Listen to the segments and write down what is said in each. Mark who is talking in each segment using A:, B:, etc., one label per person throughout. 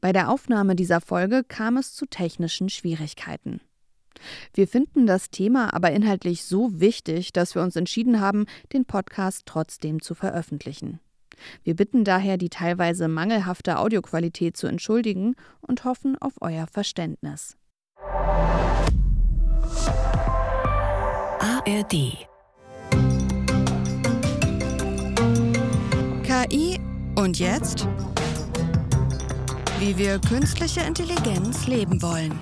A: Bei der Aufnahme dieser Folge kam es zu technischen Schwierigkeiten. Wir finden das Thema aber inhaltlich so wichtig, dass wir uns entschieden haben, den Podcast trotzdem zu veröffentlichen. Wir bitten daher, die teilweise mangelhafte Audioqualität zu entschuldigen und hoffen auf euer Verständnis.
B: ARD
C: KI und jetzt? Wie wir künstliche Intelligenz leben wollen.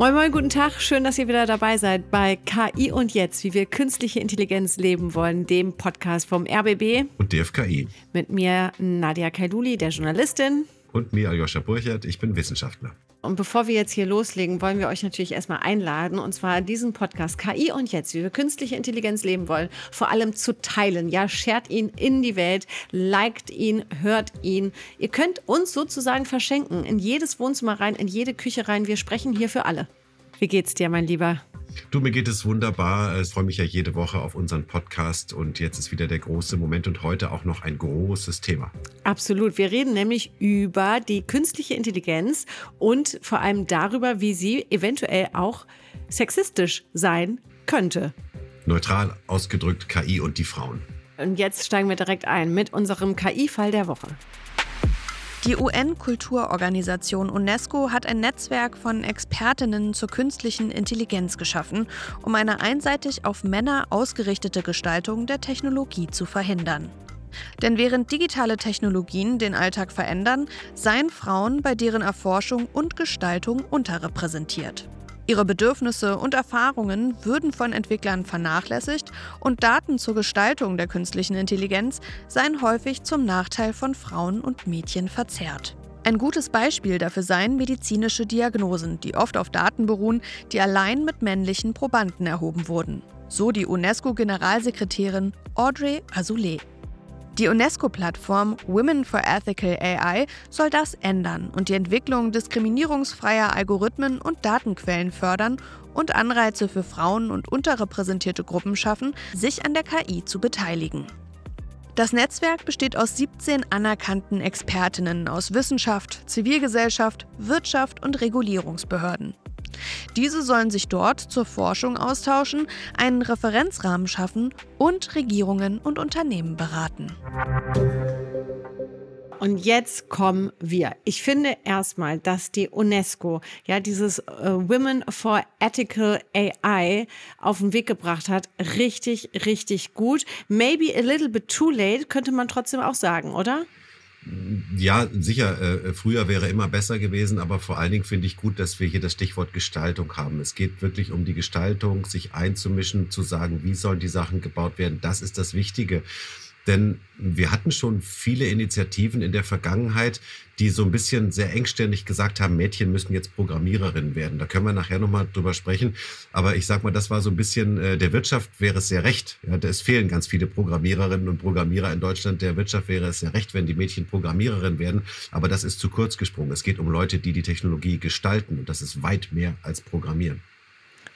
B: Moin Moin, guten Tag. Schön, dass ihr wieder dabei seid bei KI und Jetzt, wie wir künstliche Intelligenz leben wollen, dem Podcast vom RBB.
D: Und DFKI.
B: Mit mir Nadia Kaiduli, der Journalistin.
D: Und mir, Aljoscha Burchert, ich bin Wissenschaftler.
B: Und bevor wir jetzt hier loslegen, wollen wir euch natürlich erstmal einladen, und zwar diesen Podcast KI und jetzt, wie wir künstliche Intelligenz leben wollen, vor allem zu teilen. Ja, shared ihn in die Welt, liked ihn, hört ihn. Ihr könnt uns sozusagen verschenken, in jedes Wohnzimmer rein, in jede Küche rein. Wir sprechen hier für alle. Wie geht's dir, mein Lieber?
D: Du, mir geht es wunderbar. Ich freue mich ja jede Woche auf unseren Podcast und jetzt ist wieder der große Moment und heute auch noch ein großes Thema.
B: Absolut. Wir reden nämlich über die künstliche Intelligenz und vor allem darüber, wie sie eventuell auch sexistisch sein könnte.
D: Neutral ausgedrückt KI und die Frauen.
B: Und jetzt steigen wir direkt ein mit unserem KI-Fall der Woche.
A: Die UN-Kulturorganisation UNESCO hat ein Netzwerk von Expertinnen zur künstlichen Intelligenz geschaffen, um eine einseitig auf Männer ausgerichtete Gestaltung der Technologie zu verhindern. Denn während digitale Technologien den Alltag verändern, seien Frauen bei deren Erforschung und Gestaltung unterrepräsentiert. Ihre Bedürfnisse und Erfahrungen würden von Entwicklern vernachlässigt und Daten zur Gestaltung der künstlichen Intelligenz seien häufig zum Nachteil von Frauen und Mädchen verzerrt. Ein gutes Beispiel dafür seien medizinische Diagnosen, die oft auf Daten beruhen, die allein mit männlichen Probanden erhoben wurden. So die UNESCO-Generalsekretärin Audrey Azoulay. Die UNESCO-Plattform Women for Ethical AI soll das ändern und die Entwicklung diskriminierungsfreier Algorithmen und Datenquellen fördern und Anreize für Frauen und unterrepräsentierte Gruppen schaffen, sich an der KI zu beteiligen. Das Netzwerk besteht aus 17 anerkannten Expertinnen aus Wissenschaft, Zivilgesellschaft, Wirtschaft und Regulierungsbehörden. Diese sollen sich dort zur Forschung austauschen, einen Referenzrahmen schaffen und Regierungen und Unternehmen beraten.
B: Und jetzt kommen wir. Ich finde erstmal, dass die UNESCO ja dieses äh, Women for Ethical AI auf den Weg gebracht hat. Richtig, richtig gut. Maybe a little bit too late, könnte man trotzdem auch sagen, oder?
D: Ja, sicher, äh, früher wäre immer besser gewesen, aber vor allen Dingen finde ich gut, dass wir hier das Stichwort Gestaltung haben. Es geht wirklich um die Gestaltung, sich einzumischen, zu sagen, wie sollen die Sachen gebaut werden. Das ist das Wichtige. Denn wir hatten schon viele Initiativen in der Vergangenheit, die so ein bisschen sehr engständig gesagt haben, Mädchen müssen jetzt Programmiererinnen werden. Da können wir nachher nochmal drüber sprechen. Aber ich sag mal, das war so ein bisschen, äh, der Wirtschaft wäre es sehr recht. Ja, es fehlen ganz viele Programmiererinnen und Programmierer in Deutschland. Der Wirtschaft wäre es sehr recht, wenn die Mädchen Programmiererinnen werden. Aber das ist zu kurz gesprungen. Es geht um Leute, die die Technologie gestalten. Und das ist weit mehr als Programmieren.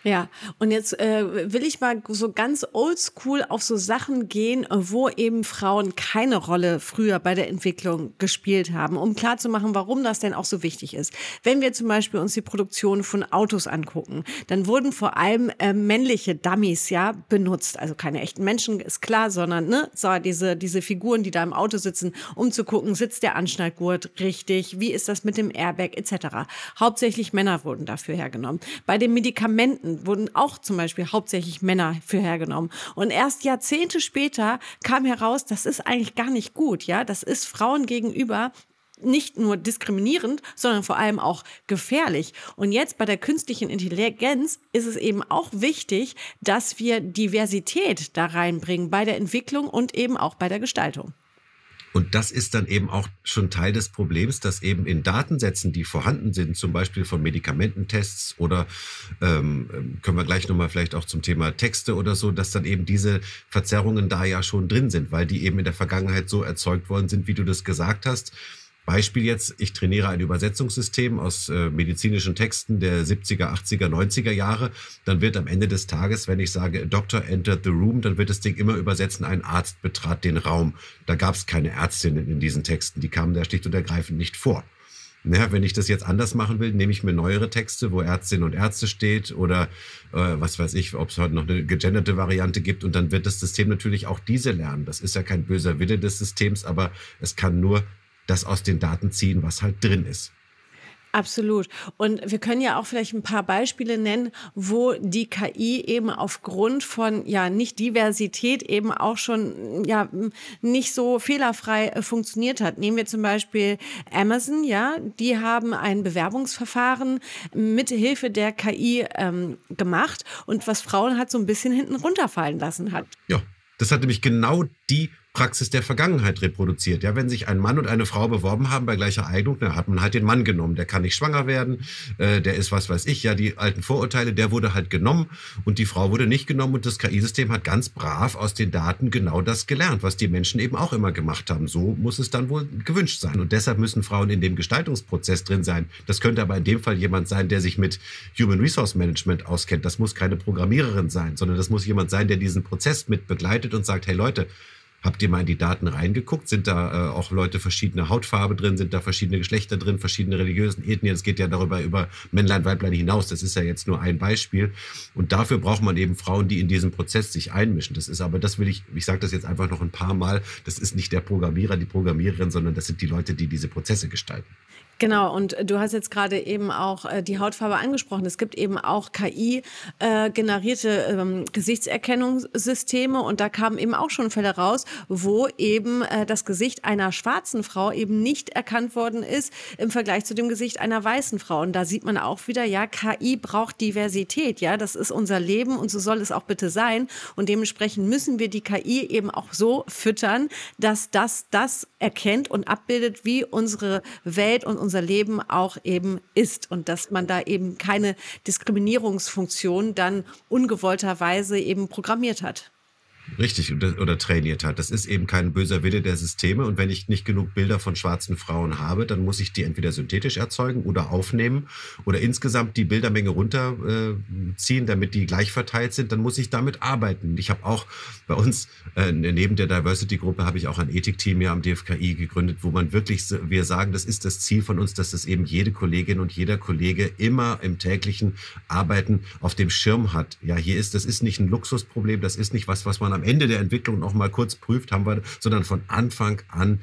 B: Ja, und jetzt äh, will ich mal so ganz oldschool auf so Sachen gehen, wo eben Frauen keine Rolle früher bei der Entwicklung gespielt haben, um klarzumachen, warum das denn auch so wichtig ist. Wenn wir zum Beispiel uns die Produktion von Autos angucken, dann wurden vor allem äh, männliche Dummies ja benutzt, also keine echten Menschen, ist klar, sondern ne, so diese, diese Figuren, die da im Auto sitzen, um zu gucken, sitzt der Anschnallgurt richtig, wie ist das mit dem Airbag etc. Hauptsächlich Männer wurden dafür hergenommen. Bei den Medikamenten wurden auch zum Beispiel hauptsächlich Männer für hergenommen. Und erst Jahrzehnte später kam heraus, das ist eigentlich gar nicht gut, ja. Das ist Frauen gegenüber nicht nur diskriminierend, sondern vor allem auch gefährlich. Und jetzt bei der künstlichen Intelligenz ist es eben auch wichtig, dass wir Diversität da reinbringen bei der Entwicklung und eben auch bei der Gestaltung.
D: Und das ist dann eben auch schon Teil des Problems, dass eben in Datensätzen, die vorhanden sind, zum Beispiel von Medikamententests oder ähm, können wir gleich nochmal vielleicht auch zum Thema Texte oder so, dass dann eben diese Verzerrungen da ja schon drin sind, weil die eben in der Vergangenheit so erzeugt worden sind, wie du das gesagt hast Beispiel jetzt, ich trainiere ein Übersetzungssystem aus äh, medizinischen Texten der 70er, 80er, 90er Jahre. Dann wird am Ende des Tages, wenn ich sage, Doctor entered the room, dann wird das Ding immer übersetzen, ein Arzt betrat den Raum. Da gab es keine Ärztinnen in diesen Texten, die kamen da schlicht und ergreifend nicht vor. Naja, wenn ich das jetzt anders machen will, nehme ich mir neuere Texte, wo Ärztinnen und Ärzte steht oder äh, was weiß ich, ob es heute noch eine gegenderte Variante gibt und dann wird das System natürlich auch diese lernen. Das ist ja kein böser Wille des Systems, aber es kann nur das aus den Daten ziehen, was halt drin ist.
B: Absolut. Und wir können ja auch vielleicht ein paar Beispiele nennen, wo die KI eben aufgrund von ja nicht Diversität eben auch schon ja nicht so fehlerfrei äh, funktioniert hat. Nehmen wir zum Beispiel Amazon, ja, die haben ein Bewerbungsverfahren mit Hilfe der KI ähm, gemacht und was Frauen hat so ein bisschen hinten runterfallen lassen hat.
D: Ja, das hat nämlich genau die Praxis der Vergangenheit reproduziert. Ja, wenn sich ein Mann und eine Frau beworben haben bei gleicher Eignung, dann hat man halt den Mann genommen. Der kann nicht schwanger werden, äh, der ist was weiß ich, ja, die alten Vorurteile, der wurde halt genommen und die Frau wurde nicht genommen und das KI-System hat ganz brav aus den Daten genau das gelernt, was die Menschen eben auch immer gemacht haben. So muss es dann wohl gewünscht sein. Und deshalb müssen Frauen in dem Gestaltungsprozess drin sein. Das könnte aber in dem Fall jemand sein, der sich mit Human Resource Management auskennt. Das muss keine Programmiererin sein, sondern das muss jemand sein, der diesen Prozess mit begleitet und sagt, hey Leute, Habt ihr mal in die Daten reingeguckt? Sind da äh, auch Leute verschiedener Hautfarbe drin? Sind da verschiedene Geschlechter drin? Verschiedene religiösen Ethnien? Es geht ja darüber über Männlein, Weiblein hinaus. Das ist ja jetzt nur ein Beispiel. Und dafür braucht man eben Frauen, die in diesen Prozess sich einmischen. Das ist aber, das will ich, ich sage das jetzt einfach noch ein paar Mal, das ist nicht der Programmierer, die Programmiererin, sondern das sind die Leute, die diese Prozesse gestalten.
B: Genau, und du hast jetzt gerade eben auch äh, die Hautfarbe angesprochen. Es gibt eben auch KI-generierte äh, ähm, Gesichtserkennungssysteme und da kamen eben auch schon Fälle raus, wo eben äh, das Gesicht einer schwarzen Frau eben nicht erkannt worden ist im Vergleich zu dem Gesicht einer weißen Frau. Und da sieht man auch wieder, ja, KI braucht Diversität, ja, das ist unser Leben und so soll es auch bitte sein. Und dementsprechend müssen wir die KI eben auch so füttern, dass das das erkennt und abbildet, wie unsere Welt und unser Leben auch eben ist und dass man da eben keine Diskriminierungsfunktion dann ungewollterweise eben programmiert hat.
D: Richtig, oder trainiert hat. Das ist eben kein böser Wille der Systeme. Und wenn ich nicht genug Bilder von schwarzen Frauen habe, dann muss ich die entweder synthetisch erzeugen oder aufnehmen oder insgesamt die Bildermenge runterziehen, damit die gleich verteilt sind. Dann muss ich damit arbeiten. Ich habe auch bei uns, äh, neben der Diversity-Gruppe, habe ich auch ein Ethikteam hier am DFKI gegründet, wo man wirklich, wir sagen, das ist das Ziel von uns, dass es eben jede Kollegin und jeder Kollege immer im täglichen Arbeiten auf dem Schirm hat. Ja, hier ist, das ist nicht ein Luxusproblem, das ist nicht was, was man am Ende der Entwicklung noch mal kurz prüft, haben wir, sondern von Anfang an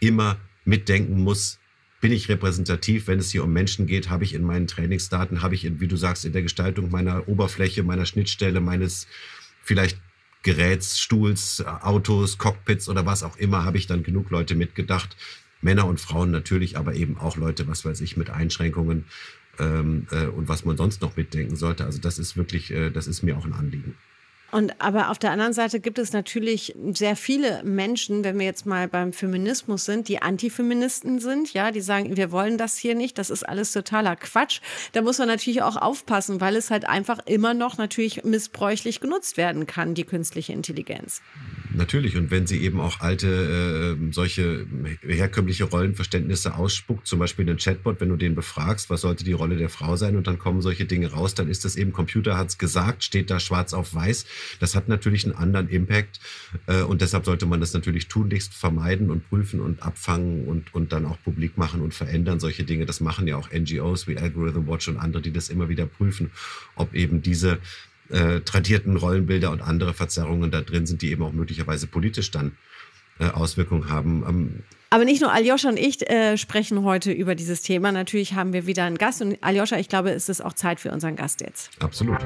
D: immer mitdenken muss, bin ich repräsentativ, wenn es hier um Menschen geht, habe ich in meinen Trainingsdaten, habe ich, in, wie du sagst, in der Gestaltung meiner Oberfläche, meiner Schnittstelle, meines vielleicht Geräts, Stuhls, Autos, Cockpits oder was auch immer, habe ich dann genug Leute mitgedacht. Männer und Frauen natürlich, aber eben auch Leute, was weiß ich, mit Einschränkungen ähm, äh, und was man sonst noch mitdenken sollte. Also das ist wirklich, äh, das ist mir auch ein Anliegen.
B: Und aber auf der anderen Seite gibt es natürlich sehr viele Menschen, wenn wir jetzt mal beim Feminismus sind, die Antifeministen sind, ja, die sagen, wir wollen das hier nicht, das ist alles totaler Quatsch. Da muss man natürlich auch aufpassen, weil es halt einfach immer noch natürlich missbräuchlich genutzt werden kann, die künstliche Intelligenz.
D: Natürlich, und wenn sie eben auch alte, äh, solche herkömmliche Rollenverständnisse ausspuckt, zum Beispiel den Chatbot, wenn du den befragst, was sollte die Rolle der Frau sein, und dann kommen solche Dinge raus, dann ist das eben, Computer hat es gesagt, steht da schwarz auf weiß. Das hat natürlich einen anderen Impact äh, und deshalb sollte man das natürlich tunlichst vermeiden und prüfen und abfangen und, und dann auch publik machen und verändern. Solche Dinge, das machen ja auch NGOs wie Algorithm Watch und andere, die das immer wieder prüfen, ob eben diese äh, tradierten Rollenbilder und andere Verzerrungen da drin sind, die eben auch möglicherweise politisch dann äh, Auswirkungen haben. Ähm,
B: aber nicht nur Aljoscha und ich äh, sprechen heute über dieses Thema. Natürlich haben wir wieder einen Gast. Und Aljoscha, ich glaube, es ist auch Zeit für unseren Gast jetzt.
D: Absolut.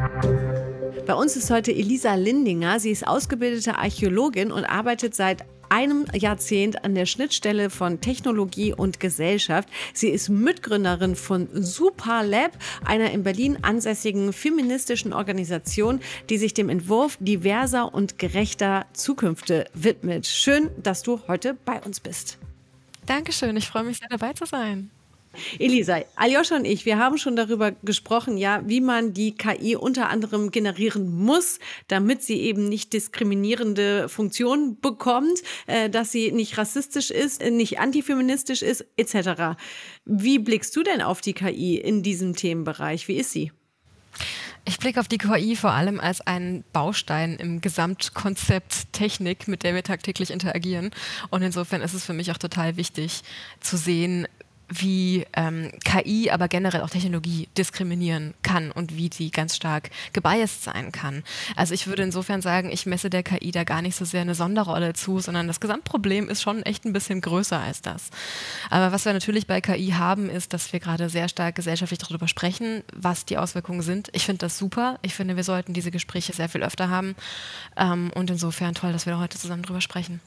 B: Bei uns ist heute Elisa Lindinger. Sie ist ausgebildete Archäologin und arbeitet seit einem Jahrzehnt an der Schnittstelle von Technologie und Gesellschaft. Sie ist Mitgründerin von Superlab, einer in Berlin ansässigen feministischen Organisation, die sich dem Entwurf diverser und gerechter Zukünfte widmet. Schön, dass du heute bei uns bist.
E: Dankeschön, ich freue mich sehr dabei zu sein.
B: Elisa, Aljoscha und ich, wir haben schon darüber gesprochen, ja, wie man die KI unter anderem generieren muss, damit sie eben nicht diskriminierende Funktionen bekommt, äh, dass sie nicht rassistisch ist, nicht antifeministisch ist, etc. Wie blickst du denn auf die KI in diesem Themenbereich? Wie ist sie?
E: Ich blicke auf die KI vor allem als einen Baustein im Gesamtkonzept Technik, mit der wir tagtäglich interagieren. Und insofern ist es für mich auch total wichtig zu sehen, wie ähm, KI, aber generell auch Technologie diskriminieren kann und wie sie ganz stark gebiased sein kann. Also ich würde insofern sagen, ich messe der KI da gar nicht so sehr eine Sonderrolle zu, sondern das Gesamtproblem ist schon echt ein bisschen größer als das. Aber was wir natürlich bei KI haben, ist, dass wir gerade sehr stark gesellschaftlich darüber sprechen, was die Auswirkungen sind. Ich finde das super. Ich finde, wir sollten diese Gespräche sehr viel öfter haben. Ähm, und insofern toll, dass wir heute zusammen darüber sprechen.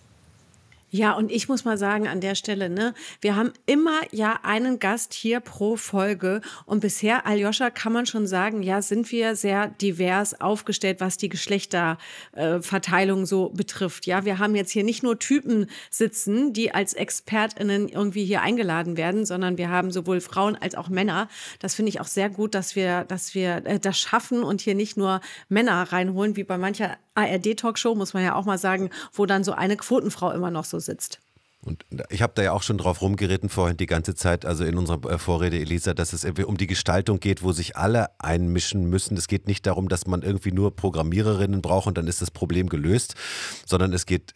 B: Ja, und ich muss mal sagen an der Stelle, ne, wir haben immer ja einen Gast hier pro Folge und bisher, Aljoscha, kann man schon sagen, ja, sind wir sehr divers aufgestellt, was die Geschlechterverteilung äh, so betrifft. Ja, wir haben jetzt hier nicht nur Typen sitzen, die als ExpertInnen irgendwie hier eingeladen werden, sondern wir haben sowohl Frauen als auch Männer. Das finde ich auch sehr gut, dass wir, dass wir äh, das schaffen und hier nicht nur Männer reinholen, wie bei mancher ARD-Talkshow, muss man ja auch mal sagen, wo dann so eine Quotenfrau immer noch so sitzt.
D: Und ich habe da ja auch schon drauf rumgeritten vorhin die ganze Zeit, also in unserer äh, Vorrede, Elisa, dass es irgendwie um die Gestaltung geht, wo sich alle einmischen müssen. Es geht nicht darum, dass man irgendwie nur Programmiererinnen braucht und dann ist das Problem gelöst, sondern es geht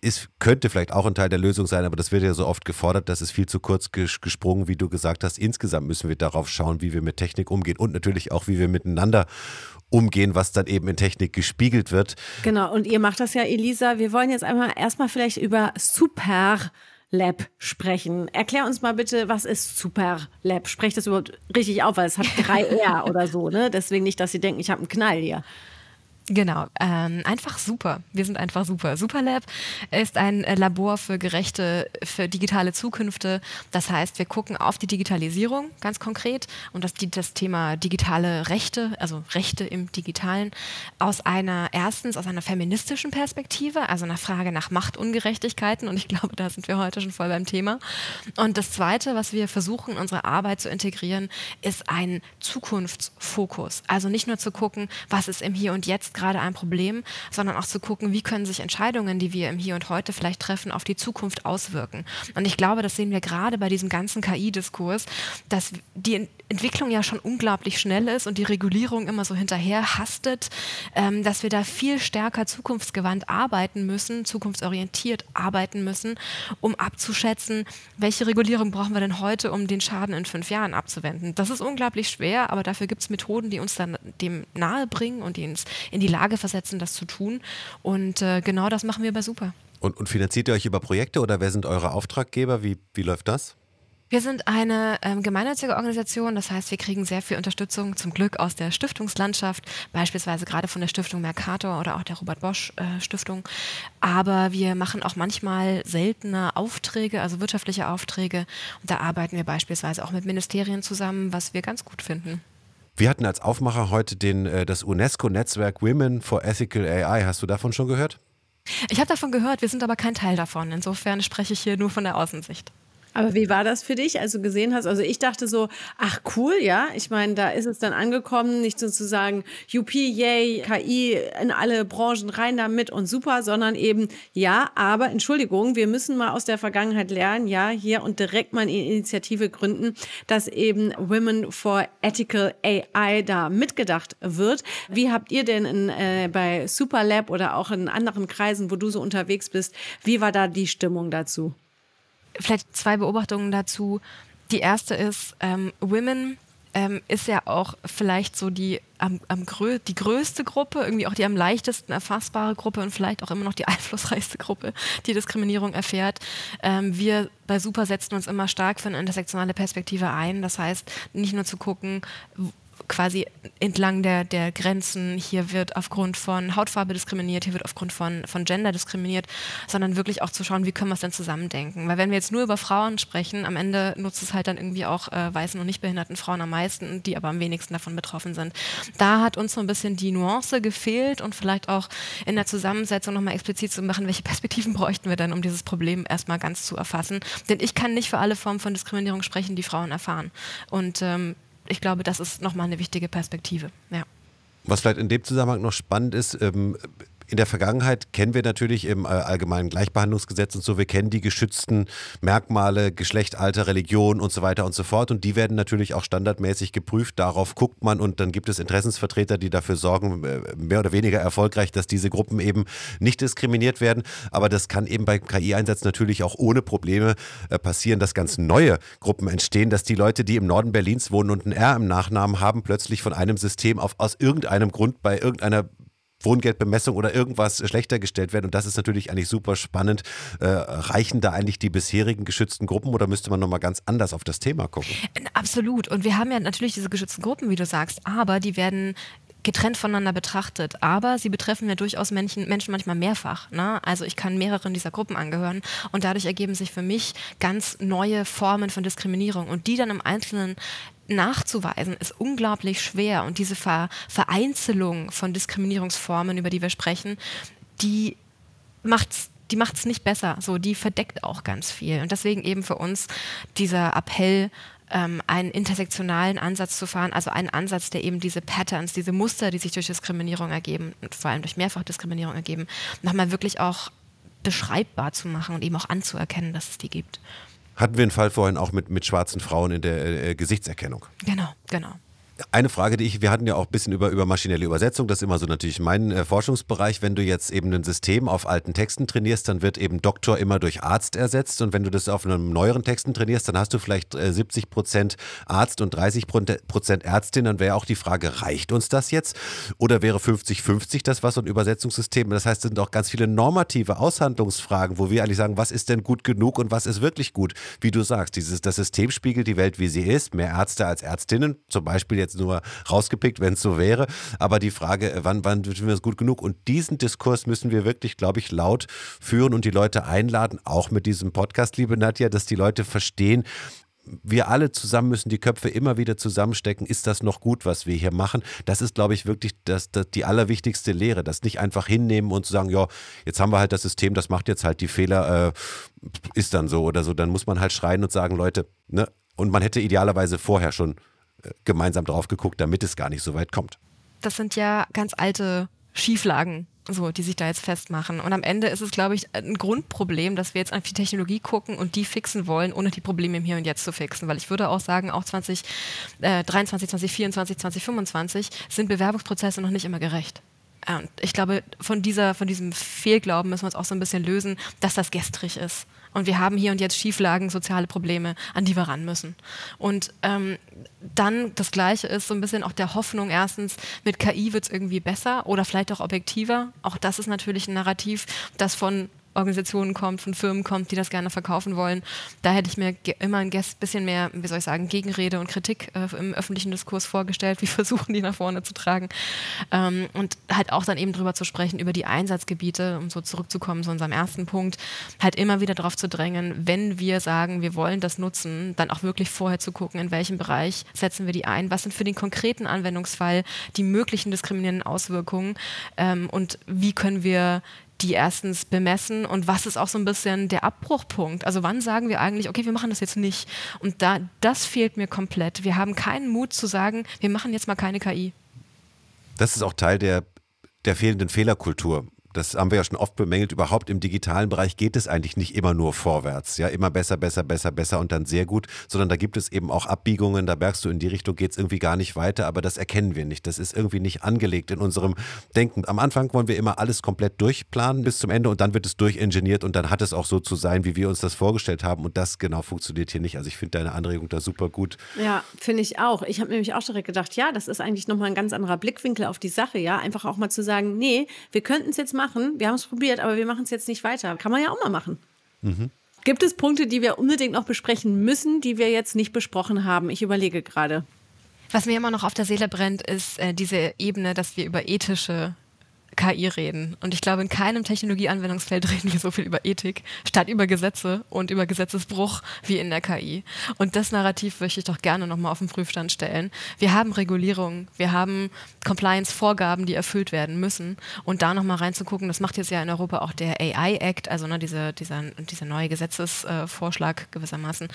D: ist, könnte vielleicht auch ein Teil der Lösung sein, aber das wird ja so oft gefordert, das ist viel zu kurz gesprungen, wie du gesagt hast. Insgesamt müssen wir darauf schauen, wie wir mit Technik umgehen und natürlich auch, wie wir miteinander umgehen, was dann eben in Technik gespiegelt wird.
B: Genau, und ihr macht das ja, Elisa. Wir wollen jetzt einmal erstmal vielleicht über Super Lab sprechen. Erklär uns mal bitte, was ist Super Lab? Sprecht das überhaupt richtig auf, weil es hat drei R oder so, ne? Deswegen nicht, dass Sie denken, ich habe einen Knall hier.
E: Genau, ähm, einfach super. Wir sind einfach super. Superlab ist ein äh, Labor für gerechte, für digitale Zukünfte. Das heißt, wir gucken auf die Digitalisierung ganz konkret und das, das Thema digitale Rechte, also Rechte im Digitalen, aus einer erstens aus einer feministischen Perspektive, also einer Frage nach Machtungerechtigkeiten. Und ich glaube, da sind wir heute schon voll beim Thema. Und das Zweite, was wir versuchen, unsere Arbeit zu integrieren, ist ein Zukunftsfokus. Also nicht nur zu gucken, was ist im Hier und Jetzt gerade ein Problem, sondern auch zu gucken, wie können sich Entscheidungen, die wir im Hier und Heute vielleicht treffen, auf die Zukunft auswirken. Und ich glaube, das sehen wir gerade bei diesem ganzen KI-Diskurs, dass die Entwicklung ja schon unglaublich schnell ist und die Regulierung immer so hinterher hastet, ähm, dass wir da viel stärker zukunftsgewandt arbeiten müssen, zukunftsorientiert arbeiten müssen, um abzuschätzen, welche Regulierung brauchen wir denn heute, um den Schaden in fünf Jahren abzuwenden. Das ist unglaublich schwer, aber dafür gibt es Methoden, die uns dann dem nahe bringen und die uns in die Lage versetzen, das zu tun. Und äh, genau das machen wir bei Super.
D: Und, und finanziert ihr euch über Projekte oder wer sind eure Auftraggeber? Wie, wie läuft das?
E: Wir sind eine ähm, gemeinnützige Organisation, das heißt, wir kriegen sehr viel Unterstützung zum Glück aus der Stiftungslandschaft, beispielsweise gerade von der Stiftung Mercator oder auch der Robert Bosch äh, Stiftung. Aber wir machen auch manchmal seltene Aufträge, also wirtschaftliche Aufträge. Und da arbeiten wir beispielsweise auch mit Ministerien zusammen, was wir ganz gut finden.
D: Wir hatten als Aufmacher heute den, äh, das UNESCO-Netzwerk Women for Ethical AI. Hast du davon schon gehört?
E: Ich habe davon gehört, wir sind aber kein Teil davon. Insofern spreche ich hier nur von der Außensicht.
B: Aber wie war das für dich, als du gesehen hast? Also ich dachte so, ach cool, ja. Ich meine, da ist es dann angekommen, nicht sozusagen, yuppie, yay, KI in alle Branchen rein damit und super, sondern eben, ja, aber Entschuldigung, wir müssen mal aus der Vergangenheit lernen, ja, hier und direkt mal eine Initiative gründen, dass eben Women for Ethical AI da mitgedacht wird. Wie habt ihr denn in, äh, bei Superlab oder auch in anderen Kreisen, wo du so unterwegs bist, wie war da die Stimmung dazu?
E: Vielleicht zwei Beobachtungen dazu. Die erste ist, ähm, Women ähm, ist ja auch vielleicht so die, am, am grö die größte Gruppe, irgendwie auch die am leichtesten erfassbare Gruppe und vielleicht auch immer noch die einflussreichste Gruppe, die Diskriminierung erfährt. Ähm, wir bei Super setzen uns immer stark für eine intersektionale Perspektive ein. Das heißt, nicht nur zu gucken, quasi entlang der, der Grenzen, hier wird aufgrund von Hautfarbe diskriminiert, hier wird aufgrund von, von Gender diskriminiert, sondern wirklich auch zu schauen, wie können wir es denn zusammendenken. Weil wenn wir jetzt nur über Frauen sprechen, am Ende nutzt es halt dann irgendwie auch äh, weißen und nicht behinderten Frauen am meisten, die aber am wenigsten davon betroffen sind. Da hat uns so ein bisschen die Nuance gefehlt und vielleicht auch in der Zusammensetzung nochmal explizit zu machen, welche Perspektiven bräuchten wir denn, um dieses Problem erstmal ganz zu erfassen. Denn ich kann nicht für alle Formen von Diskriminierung sprechen, die Frauen erfahren. Und ähm, ich glaube, das ist nochmal eine wichtige Perspektive. Ja.
D: Was vielleicht in dem Zusammenhang noch spannend ist, ähm, in der Vergangenheit kennen wir natürlich im äh, allgemeinen Gleichbehandlungsgesetz und so, wir kennen die geschützten Merkmale, Geschlecht, Alter, Religion und so weiter und so fort. Und die werden natürlich auch standardmäßig geprüft. Darauf guckt man und dann gibt es Interessensvertreter, die dafür sorgen, äh, mehr oder weniger erfolgreich, dass diese Gruppen eben nicht diskriminiert werden. Aber das kann eben bei KI-Einsatz natürlich auch ohne Probleme äh, passieren, dass ganz neue Gruppen entstehen, dass die Leute, die im Norden Berlins wohnen und ein R im Nachnamen haben, plötzlich von einem System auf, aus irgendeinem Grund bei irgendeiner Wohngeldbemessung oder irgendwas schlechter gestellt werden. Und das ist natürlich eigentlich super spannend. Äh, reichen da eigentlich die bisherigen geschützten Gruppen oder müsste man nochmal ganz anders auf das Thema gucken?
E: Absolut. Und wir haben ja natürlich diese geschützten Gruppen, wie du sagst, aber die werden getrennt voneinander betrachtet. Aber sie betreffen ja durchaus Menschen, Menschen manchmal mehrfach. Ne? Also ich kann mehreren dieser Gruppen angehören und dadurch ergeben sich für mich ganz neue Formen von Diskriminierung und die dann im Einzelnen nachzuweisen, ist unglaublich schwer. Und diese Ver Vereinzelung von Diskriminierungsformen, über die wir sprechen, die macht's die macht es nicht besser. So, die verdeckt auch ganz viel. Und deswegen eben für uns dieser Appell, ähm, einen intersektionalen Ansatz zu fahren, also einen Ansatz, der eben diese Patterns, diese Muster, die sich durch Diskriminierung ergeben und vor allem durch Mehrfachdiskriminierung ergeben, nochmal wirklich auch beschreibbar zu machen und eben auch anzuerkennen, dass es die gibt.
D: Hatten wir einen Fall vorhin auch mit, mit schwarzen Frauen in der äh, Gesichtserkennung.
E: Genau, genau.
D: Eine Frage, die ich, wir hatten ja auch ein bisschen über, über maschinelle Übersetzung, das ist immer so natürlich mein äh, Forschungsbereich. Wenn du jetzt eben ein System auf alten Texten trainierst, dann wird eben Doktor immer durch Arzt ersetzt. Und wenn du das auf einem neueren Texten trainierst, dann hast du vielleicht äh, 70 Prozent Arzt und 30 Prozent Ärztin. Dann wäre auch die Frage, reicht uns das jetzt? Oder wäre 50-50 das, was ein Übersetzungssystem? Das heißt, es sind auch ganz viele normative Aushandlungsfragen, wo wir eigentlich sagen, was ist denn gut genug und was ist wirklich gut? Wie du sagst, dieses, das System spiegelt die Welt, wie sie ist. Mehr Ärzte als Ärztinnen, zum Beispiel jetzt nur rausgepickt, wenn es so wäre. Aber die Frage, äh, wann, wann finden wir es gut genug? Und diesen Diskurs müssen wir wirklich, glaube ich, laut führen und die Leute einladen, auch mit diesem Podcast, liebe Nadja, dass die Leute verstehen, wir alle zusammen müssen die Köpfe immer wieder zusammenstecken. Ist das noch gut, was wir hier machen? Das ist, glaube ich, wirklich das, das, die allerwichtigste Lehre. Das nicht einfach hinnehmen und zu sagen, ja, jetzt haben wir halt das System, das macht jetzt halt die Fehler, äh, ist dann so oder so. Dann muss man halt schreien und sagen, Leute, ne? Und man hätte idealerweise vorher schon gemeinsam drauf geguckt, damit es gar nicht so weit kommt.
E: Das sind ja ganz alte Schieflagen, so, die sich da jetzt festmachen. Und am Ende ist es, glaube ich, ein Grundproblem, dass wir jetzt auf die Technologie gucken und die fixen wollen, ohne die Probleme im Hier und Jetzt zu fixen. Weil ich würde auch sagen, auch 2023, 2024, 2025 sind Bewerbungsprozesse noch nicht immer gerecht. Und ich glaube, von, dieser, von diesem Fehlglauben müssen wir uns auch so ein bisschen lösen, dass das gestrig ist. Und wir haben hier und jetzt Schieflagen, soziale Probleme, an die wir ran müssen. Und ähm, dann das Gleiche ist so ein bisschen auch der Hoffnung, erstens, mit KI wird es irgendwie besser oder vielleicht auch objektiver. Auch das ist natürlich ein Narrativ, das von Organisationen kommt, von Firmen kommt, die das gerne verkaufen wollen. Da hätte ich mir immer ein bisschen mehr, wie soll ich sagen, Gegenrede und Kritik äh, im öffentlichen Diskurs vorgestellt. wie versuchen, die nach vorne zu tragen. Ähm, und halt auch dann eben drüber zu sprechen, über die Einsatzgebiete, um so zurückzukommen zu unserem ersten Punkt, halt immer wieder darauf zu drängen, wenn wir sagen, wir wollen das nutzen, dann auch wirklich vorher zu gucken, in welchem Bereich setzen wir die ein, was sind für den konkreten Anwendungsfall die möglichen diskriminierenden Auswirkungen ähm, und wie können wir die erstens bemessen und was ist auch so ein bisschen der Abbruchpunkt? Also wann sagen wir eigentlich, okay, wir machen das jetzt nicht? Und da, das fehlt mir komplett. Wir haben keinen Mut zu sagen, wir machen jetzt mal keine KI.
D: Das ist auch Teil der, der fehlenden Fehlerkultur das haben wir ja schon oft bemängelt, überhaupt im digitalen Bereich geht es eigentlich nicht immer nur vorwärts. Ja, immer besser, besser, besser, besser und dann sehr gut, sondern da gibt es eben auch Abbiegungen, da merkst du, in die Richtung geht es irgendwie gar nicht weiter, aber das erkennen wir nicht. Das ist irgendwie nicht angelegt in unserem Denken. Am Anfang wollen wir immer alles komplett durchplanen bis zum Ende und dann wird es durchingeniert und dann hat es auch so zu sein, wie wir uns das vorgestellt haben und das genau funktioniert hier nicht. Also ich finde deine Anregung da super gut.
B: Ja, finde ich auch. Ich habe nämlich auch direkt gedacht, ja, das ist eigentlich nochmal ein ganz anderer Blickwinkel auf die Sache, ja, einfach auch mal zu sagen, nee, wir könnten es jetzt machen machen. Wir haben es probiert, aber wir machen es jetzt nicht weiter. Kann man ja auch mal machen. Mhm. Gibt es Punkte, die wir unbedingt noch besprechen müssen, die wir jetzt nicht besprochen haben? Ich überlege gerade.
E: Was mir immer noch auf der Seele brennt, ist äh, diese Ebene, dass wir über ethische KI reden. Und ich glaube, in keinem Technologieanwendungsfeld reden wir so viel über Ethik, statt über Gesetze und über Gesetzesbruch wie in der KI. Und das Narrativ möchte ich doch gerne nochmal auf den Prüfstand stellen. Wir haben Regulierungen, wir haben Compliance-Vorgaben, die erfüllt werden müssen. Und da nochmal reinzugucken, das macht jetzt ja in Europa auch der AI-Act, also ne, diese, dieser, dieser neue Gesetzesvorschlag gewissermaßen,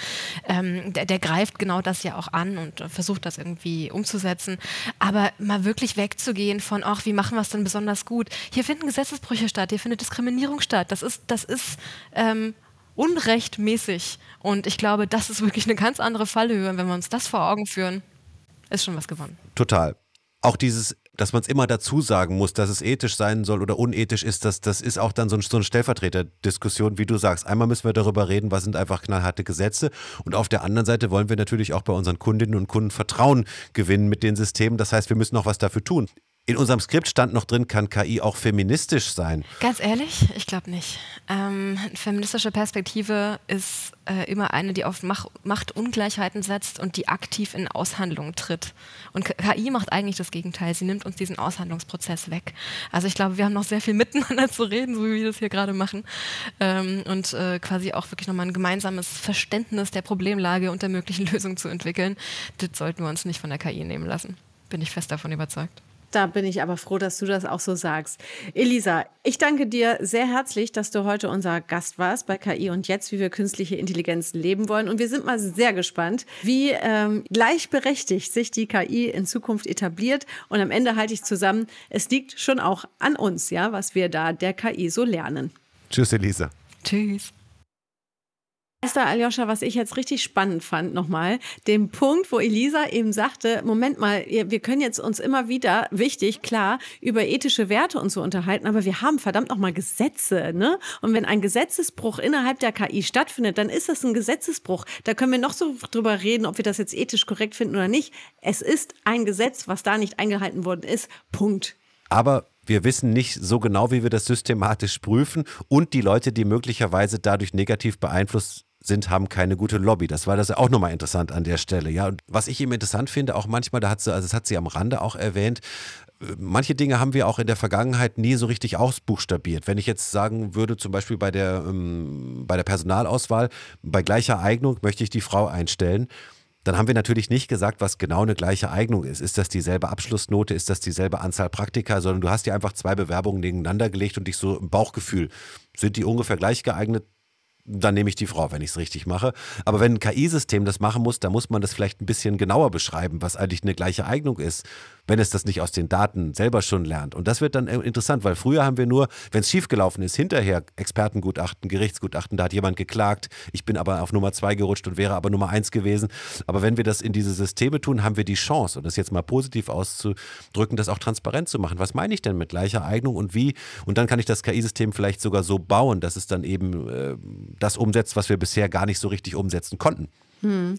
E: ähm, der, der greift genau das ja auch an und versucht das irgendwie umzusetzen. Aber mal wirklich wegzugehen von, ach, wie machen wir es denn besonders gut. Hier finden Gesetzesbrüche statt, hier findet Diskriminierung statt. Das ist, das ist ähm, unrechtmäßig. Und ich glaube, das ist wirklich eine ganz andere Fallhöhe. Wenn wir uns das vor Augen führen, ist schon was gewonnen.
D: Total. Auch dieses dass man es immer dazu sagen muss, dass es ethisch sein soll oder unethisch ist, das, das ist auch dann so, ein, so eine Stellvertreterdiskussion, wie du sagst. Einmal müssen wir darüber reden, was sind einfach knallharte Gesetze und auf der anderen Seite wollen wir natürlich auch bei unseren Kundinnen und Kunden Vertrauen gewinnen mit den Systemen. Das heißt, wir müssen noch was dafür tun. In unserem Skript stand noch drin, kann KI auch feministisch sein?
E: Ganz ehrlich, ich glaube nicht. Ähm, feministische Perspektive ist äh, immer eine, die auf Mach Machtungleichheiten setzt und die aktiv in Aushandlungen tritt. Und KI macht eigentlich das Gegenteil. Sie nimmt uns diesen Aushandlungsprozess weg. Also ich glaube, wir haben noch sehr viel miteinander zu reden, so wie wir das hier gerade machen. Ähm, und äh, quasi auch wirklich nochmal ein gemeinsames Verständnis der Problemlage und der möglichen Lösung zu entwickeln. Das sollten wir uns nicht von der KI nehmen lassen. Bin ich fest davon überzeugt.
B: Da bin ich aber froh, dass du das auch so sagst. Elisa, ich danke dir sehr herzlich, dass du heute unser Gast warst bei KI und jetzt, wie wir künstliche Intelligenz leben wollen. Und wir sind mal sehr gespannt, wie ähm, gleichberechtigt sich die KI in Zukunft etabliert. Und am Ende halte ich zusammen, es liegt schon auch an uns, ja, was wir da der KI so lernen.
D: Tschüss, Elisa.
E: Tschüss.
B: Esther Aljoscha, was ich jetzt richtig spannend fand nochmal, den Punkt, wo Elisa eben sagte, Moment mal, wir können jetzt uns immer wieder, wichtig, klar, über ethische Werte und so unterhalten, aber wir haben verdammt nochmal Gesetze, ne? Und wenn ein Gesetzesbruch innerhalb der KI stattfindet, dann ist das ein Gesetzesbruch. Da können wir noch so drüber reden, ob wir das jetzt ethisch korrekt finden oder nicht. Es ist ein Gesetz, was da nicht eingehalten worden ist. Punkt.
D: Aber wir wissen nicht so genau, wie wir das systematisch prüfen und die Leute, die möglicherweise dadurch negativ beeinflusst sind, haben keine gute Lobby. Das war das auch nochmal interessant an der Stelle. Ja, und was ich eben interessant finde, auch manchmal, da hat sie, also das hat sie am Rande auch erwähnt, manche Dinge haben wir auch in der Vergangenheit nie so richtig ausbuchstabiert. Wenn ich jetzt sagen würde, zum Beispiel bei der, ähm, bei der Personalauswahl, bei gleicher Eignung möchte ich die Frau einstellen, dann haben wir natürlich nicht gesagt, was genau eine gleiche Eignung ist. Ist das dieselbe Abschlussnote? Ist das dieselbe Anzahl Praktika? Sondern du hast dir einfach zwei Bewerbungen nebeneinander gelegt und dich so im Bauchgefühl, sind die ungefähr gleich geeignet? Dann nehme ich die Frau, wenn ich es richtig mache. Aber wenn ein KI-System das machen muss, dann muss man das vielleicht ein bisschen genauer beschreiben, was eigentlich eine gleiche Eignung ist wenn es das nicht aus den Daten selber schon lernt. Und das wird dann äh, interessant, weil früher haben wir nur, wenn es schiefgelaufen ist, hinterher Expertengutachten, Gerichtsgutachten, da hat jemand geklagt, ich bin aber auf Nummer zwei gerutscht und wäre aber Nummer eins gewesen. Aber wenn wir das in diese Systeme tun, haben wir die Chance, und das jetzt mal positiv auszudrücken, das auch transparent zu machen. Was meine ich denn mit gleicher Eignung und wie? Und dann kann ich das KI-System vielleicht sogar so bauen, dass es dann eben äh, das umsetzt, was wir bisher gar nicht so richtig umsetzen konnten.
B: Hm.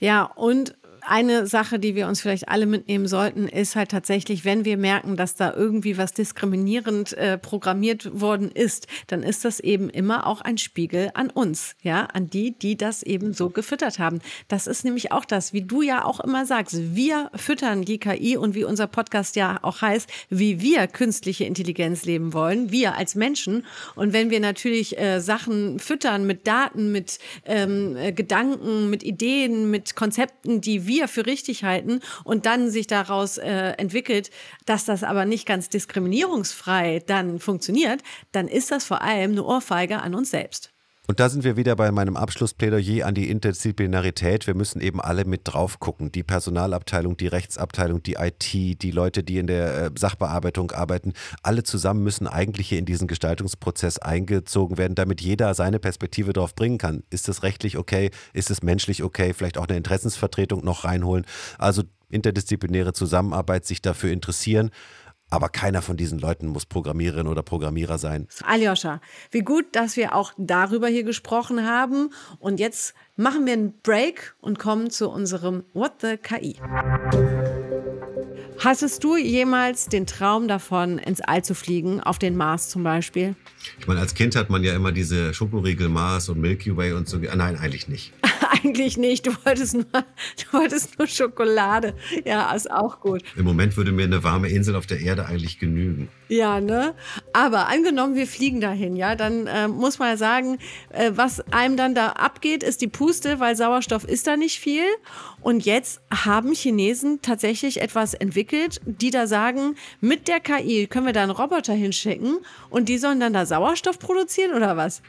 B: Ja, und eine Sache, die wir uns vielleicht alle mitnehmen sollten, ist halt tatsächlich, wenn wir merken, dass da irgendwie was diskriminierend äh, programmiert worden ist, dann ist das eben immer auch ein Spiegel an uns, ja, an die, die das eben so gefüttert haben. Das ist nämlich auch das, wie du ja auch immer sagst, wir füttern die KI und wie unser Podcast ja auch heißt, wie wir künstliche Intelligenz leben wollen, wir als Menschen. Und wenn wir natürlich äh, Sachen füttern mit Daten, mit ähm, äh, Gedanken, mit Ideen, mit Konzepten, die wir wir für richtig halten und dann sich daraus äh, entwickelt, dass das aber nicht ganz diskriminierungsfrei dann funktioniert, dann ist das vor allem eine Ohrfeige an uns selbst.
D: Und da sind wir wieder bei meinem Abschlussplädoyer an die Interdisziplinarität. Wir müssen eben alle mit drauf gucken. Die Personalabteilung, die Rechtsabteilung, die IT, die Leute, die in der äh, Sachbearbeitung arbeiten, alle zusammen müssen eigentlich hier in diesen Gestaltungsprozess eingezogen werden, damit jeder seine Perspektive darauf bringen kann. Ist es rechtlich okay? Ist es menschlich okay? Vielleicht auch eine Interessensvertretung noch reinholen. Also interdisziplinäre Zusammenarbeit, sich dafür interessieren aber keiner von diesen Leuten muss Programmiererin oder Programmierer sein.
B: Aljoscha, wie gut, dass wir auch darüber hier gesprochen haben. Und jetzt machen wir einen Break und kommen zu unserem What the KI. Hattest du jemals den Traum davon, ins All zu fliegen, auf den Mars zum Beispiel?
F: Ich meine, als Kind hat man ja immer diese Schokoriegel Mars und Milky Way und so. Nein, eigentlich nicht.
B: Eigentlich nicht. Du wolltest nur, du wolltest nur Schokolade. Ja, ist auch gut.
D: Im Moment würde mir eine warme Insel auf der Erde eigentlich genügen.
B: Ja, ne? Aber angenommen, wir fliegen dahin, ja, dann äh, muss man ja sagen, äh, was einem dann da abgeht, ist die Puste, weil Sauerstoff ist da nicht viel. Und jetzt haben Chinesen tatsächlich etwas entwickelt, die da sagen, mit der KI können wir da einen Roboter hinschicken und die sollen dann da Sauerstoff produzieren oder was?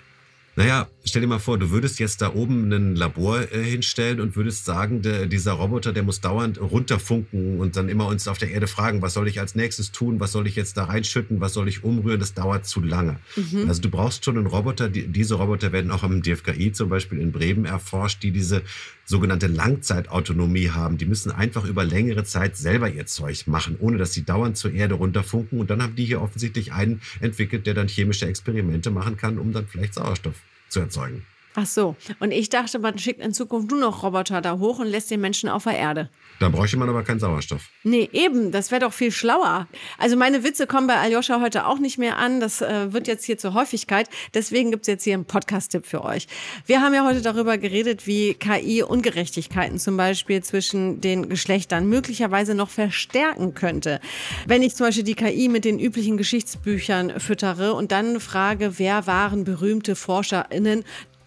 D: Naja, stell dir mal vor, du würdest jetzt da oben ein Labor äh, hinstellen und würdest sagen, der, dieser Roboter, der muss dauernd runterfunken und dann immer uns auf der Erde fragen, was soll ich als nächstes tun, was soll ich jetzt da reinschütten, was soll ich umrühren, das dauert zu lange. Mhm. Also du brauchst schon einen Roboter, die, diese Roboter werden auch am DFKI zum Beispiel in Bremen erforscht, die diese sogenannte Langzeitautonomie haben. Die müssen einfach über längere Zeit selber ihr Zeug machen, ohne dass sie dauernd zur Erde runterfunken. Und dann haben die hier offensichtlich einen entwickelt, der dann chemische Experimente machen kann, um dann vielleicht Sauerstoff zu erzeugen.
B: Ach so. Und ich dachte, man schickt in Zukunft nur noch Roboter da hoch und lässt den Menschen auf der Erde.
D: Da bräuchte man aber keinen Sauerstoff.
B: Nee, eben. Das wäre doch viel schlauer. Also meine Witze kommen bei Aljoscha heute auch nicht mehr an. Das äh, wird jetzt hier zur Häufigkeit. Deswegen gibt es jetzt hier einen Podcast-Tipp für euch. Wir haben ja heute darüber geredet, wie KI Ungerechtigkeiten zum Beispiel zwischen den Geschlechtern möglicherweise noch verstärken könnte. Wenn ich zum Beispiel die KI mit den üblichen Geschichtsbüchern füttere und dann frage, wer waren berühmte ForscherInnen,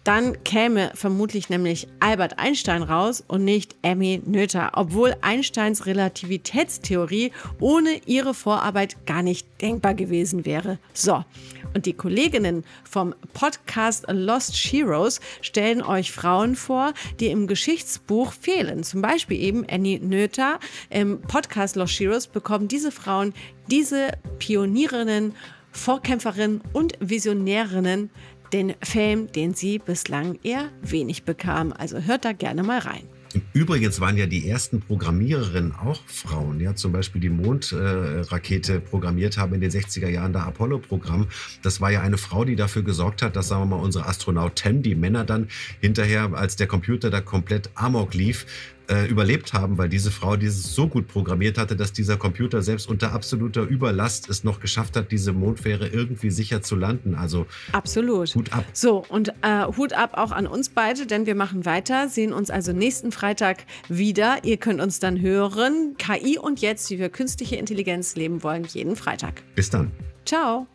B: dann käme vermutlich nämlich Albert Einstein raus und nicht Emmy Noether, obwohl Einsteins Relativitätstheorie ohne ihre Vorarbeit gar nicht denkbar gewesen wäre. So, und die Kolleginnen vom Podcast Lost Heroes stellen euch Frauen vor, die im Geschichtsbuch fehlen. Zum Beispiel eben Annie Noether. Im Podcast Lost Heroes bekommen diese Frauen diese Pionierinnen Vorkämpferinnen und Visionärinnen den Fame, den sie bislang eher wenig bekam. Also hört da gerne mal rein.
D: Übrigens waren ja die ersten Programmiererinnen auch Frauen, ja, zum Beispiel die Mondrakete äh, programmiert haben in den 60er Jahren, das Apollo-Programm. Das war ja eine Frau, die dafür gesorgt hat, dass, sagen wir mal, unsere Astronauten, die Männer dann hinterher, als der Computer da komplett amok lief, äh, überlebt haben, weil diese Frau dieses so gut programmiert hatte, dass dieser Computer selbst unter absoluter Überlast es noch geschafft hat, diese Mondfähre irgendwie sicher zu landen. Also
B: absolut. Hut ab. So, und äh, Hut ab auch an uns beide, denn wir machen weiter, sehen uns also nächsten Freitag wieder. Ihr könnt uns dann hören. KI und jetzt, wie wir künstliche Intelligenz leben wollen, jeden Freitag.
D: Bis dann.
B: Ciao.